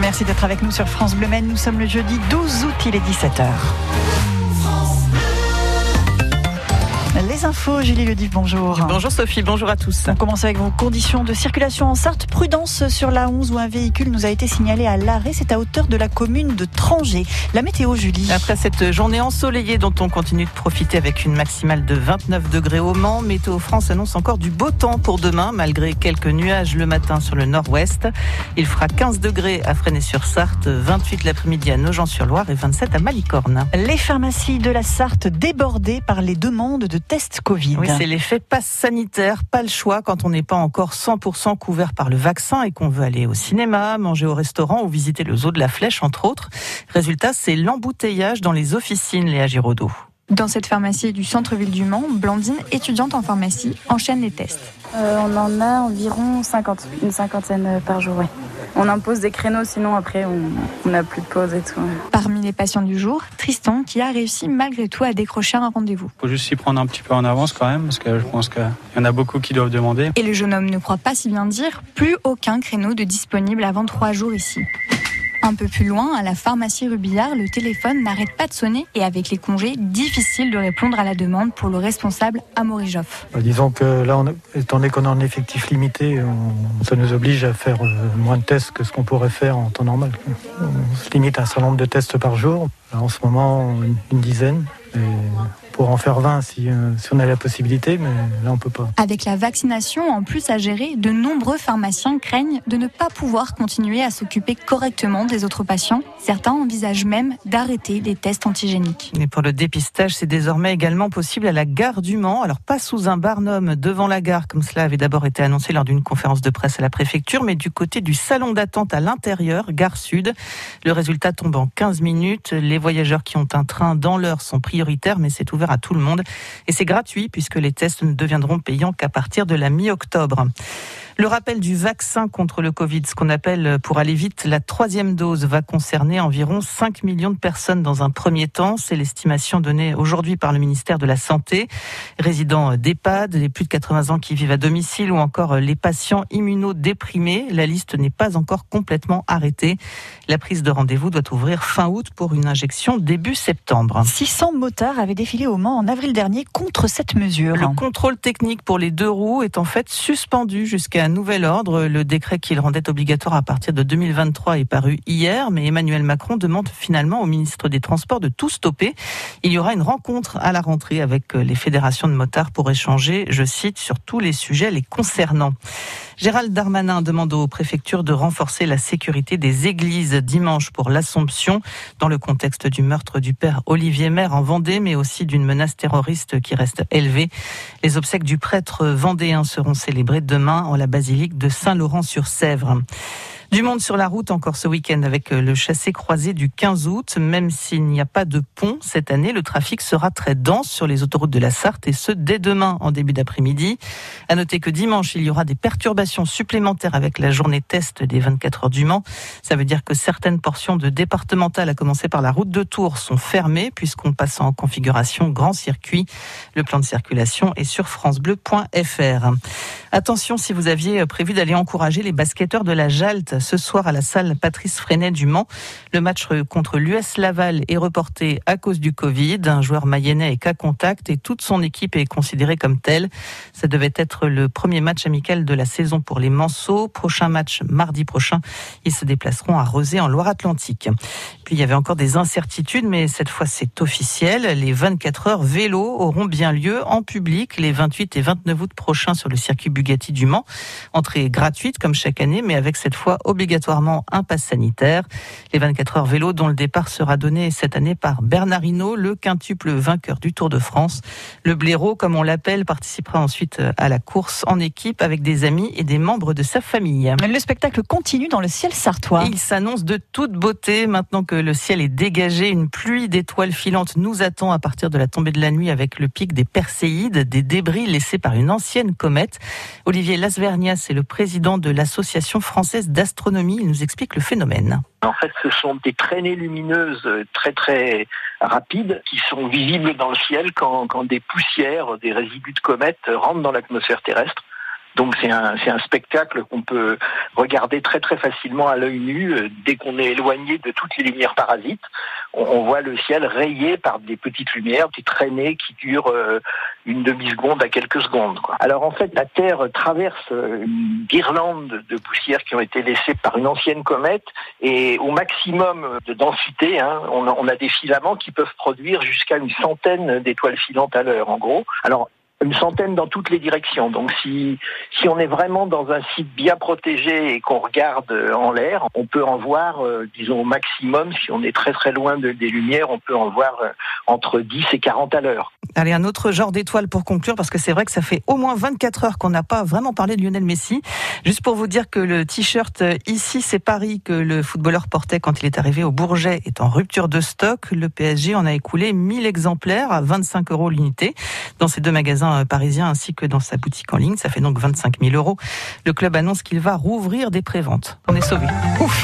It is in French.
Merci d'être avec nous sur France Bleu Maine. Nous sommes le jeudi 12 août, il est 17h. Les infos, Julie Lediv, bonjour. Bonjour Sophie, bonjour à tous. On commence avec vos conditions de circulation en Sarthe. Prudence sur la 11 où un véhicule nous a été signalé à l'arrêt. C'est à hauteur de la commune de Trangé. La météo, Julie. Après cette journée ensoleillée dont on continue de profiter avec une maximale de 29 degrés au Mans, Météo France annonce encore du beau temps pour demain malgré quelques nuages le matin sur le nord-ouest. Il fera 15 degrés à Fresnay-sur-Sarthe, 28 l'après-midi à Nogent-sur-Loire et 27 à Malicorne. Les pharmacies de la Sarthe débordées par les demandes de tests Covid. Oui, c'est l'effet passe sanitaire, pas le choix quand on n'est pas encore 100% couvert par le vaccin et qu'on veut aller au cinéma, manger au restaurant ou visiter le zoo de la Flèche, entre autres. Résultat, c'est l'embouteillage dans les officines, Léa Giraudot. Dans cette pharmacie du centre-ville du Mans, Blandine, étudiante en pharmacie, enchaîne les tests. Euh, on en a environ 50, une cinquantaine par jour, ouais. On impose des créneaux, sinon après on n'a plus de pause et tout. Parmi les patients du jour, Tristan qui a réussi malgré tout à décrocher un rendez-vous. Il faut juste s'y prendre un petit peu en avance quand même, parce que je pense qu'il y en a beaucoup qui doivent demander. Et le jeune homme ne croit pas si bien dire, plus aucun créneau de disponible avant trois jours ici. Un peu plus loin, à la pharmacie Rubillard, le téléphone n'arrête pas de sonner et avec les congés, difficile de répondre à la demande pour le responsable Amaury Joff. Bah, disons que là, étant donné qu'on a un effectif limité, ça nous oblige à faire euh, moins de tests que ce qu'on pourrait faire en temps normal. On se limite à un certain nombre de tests par jour. En ce moment, une dizaine. Et pour en faire 20 si, euh, si, on a la possibilité, mais là on peut pas. Avec la vaccination en plus à gérer, de nombreux pharmaciens craignent de ne pas pouvoir continuer à s'occuper correctement des autres patients. Certains envisagent même d'arrêter les tests antigéniques. Et pour le dépistage, c'est désormais également possible à la gare du Mans. Alors pas sous un barnum devant la gare, comme cela avait d'abord été annoncé lors d'une conférence de presse à la préfecture, mais du côté du salon d'attente à l'intérieur, gare sud. Le résultat tombe en 15 minutes. Les voyageurs qui ont un train dans l'heure sont prioritaires, mais c'est ouvert à tout le monde. Et c'est gratuit puisque les tests ne deviendront payants qu'à partir de la mi-octobre. Le rappel du vaccin contre le Covid, ce qu'on appelle pour aller vite la troisième dose, va concerner environ 5 millions de personnes dans un premier temps. C'est l'estimation donnée aujourd'hui par le ministère de la Santé. Résidents d'EHPAD, les plus de 80 ans qui vivent à domicile ou encore les patients immunodéprimés. La liste n'est pas encore complètement arrêtée. La prise de rendez-vous doit ouvrir fin août pour une injection début septembre. 600 motards avaient défilé au Mans en avril dernier contre cette mesure. Le contrôle technique pour les deux roues est en fait suspendu jusqu'à nouvel ordre. Le décret qui le rendait obligatoire à partir de 2023 est paru hier, mais Emmanuel Macron demande finalement au ministre des Transports de tout stopper. Il y aura une rencontre à la rentrée avec les fédérations de motards pour échanger, je cite, sur tous les sujets les concernant. Gérald Darmanin demande aux préfectures de renforcer la sécurité des églises dimanche pour l'Assomption, dans le contexte du meurtre du père Olivier Maire en Vendée, mais aussi d'une menace terroriste qui reste élevée. Les obsèques du prêtre vendéen seront célébrées demain en la basilique de Saint-Laurent-sur-Sèvre. Du monde sur la route encore ce week-end avec le chassé croisé du 15 août. Même s'il n'y a pas de pont cette année, le trafic sera très dense sur les autoroutes de la Sarthe et ce dès demain en début d'après-midi. À noter que dimanche, il y aura des perturbations supplémentaires avec la journée test des 24 heures du Mans. Ça veut dire que certaines portions de départementales, à commencer par la route de Tours, sont fermées puisqu'on passe en configuration grand circuit. Le plan de circulation est sur francebleu.fr. Attention si vous aviez prévu d'aller encourager les basketteurs de la Jalte ce soir à la salle Patrice Freinet du Mans. Le match contre l'US Laval est reporté à cause du Covid. Un joueur mayennais est cas contact et toute son équipe est considérée comme telle. Ça devait être le premier match amical de la saison pour les Manceaux. Prochain match mardi prochain. Ils se déplaceront à Rezé en Loire-Atlantique. Puis il y avait encore des incertitudes, mais cette fois c'est officiel. Les 24 heures vélo auront bien lieu en public les 28 et 29 août prochains sur le circuit Bugatti du Mans. Entrée gratuite comme chaque année, mais avec cette fois obligatoirement un pass sanitaire. Les 24 heures vélo dont le départ sera donné cette année par Bernard Hinault, le quintuple vainqueur du Tour de France. Le blaireau, comme on l'appelle, participera ensuite à la course en équipe avec des amis et des membres de sa famille. Le spectacle continue dans le ciel sartois. Il s'annonce de toute beauté maintenant que le ciel est dégagé. Une pluie d'étoiles filantes nous attend à partir de la tombée de la nuit avec le pic des Perséides, des débris laissés par une ancienne comète. Olivier Lasvernias est le président de l'Association française d'astronomie. Il nous explique le phénomène. En fait, ce sont des traînées lumineuses très très rapides qui sont visibles dans le ciel quand, quand des poussières, des résidus de comètes rentrent dans l'atmosphère terrestre. Donc c'est un, un spectacle qu'on peut regarder très très facilement à l'œil nu euh, dès qu'on est éloigné de toutes les lumières parasites. On, on voit le ciel rayé par des petites lumières, des traînées qui durent euh, une demi-seconde à quelques secondes. Quoi. Alors en fait, la Terre traverse euh, une guirlande de poussières qui ont été laissées par une ancienne comète et au maximum de densité, hein, on, a, on a des filaments qui peuvent produire jusqu'à une centaine d'étoiles filantes à l'heure en gros. Alors une centaine dans toutes les directions. Donc si si on est vraiment dans un site bien protégé et qu'on regarde euh, en l'air, on peut en voir, euh, disons au maximum, si on est très très loin de, des lumières, on peut en voir euh, entre 10 et 40 à l'heure. Allez, un autre genre d'étoile pour conclure, parce que c'est vrai que ça fait au moins 24 heures qu'on n'a pas vraiment parlé de Lionel Messi. Juste pour vous dire que le t-shirt Ici c'est Paris que le footballeur portait quand il est arrivé au Bourget est en rupture de stock. Le PSG en a écoulé 1000 exemplaires à 25 euros l'unité dans ces deux magasins parisien ainsi que dans sa boutique en ligne. Ça fait donc 25 000 euros. Le club annonce qu'il va rouvrir des préventes. On est sauvé. Ouf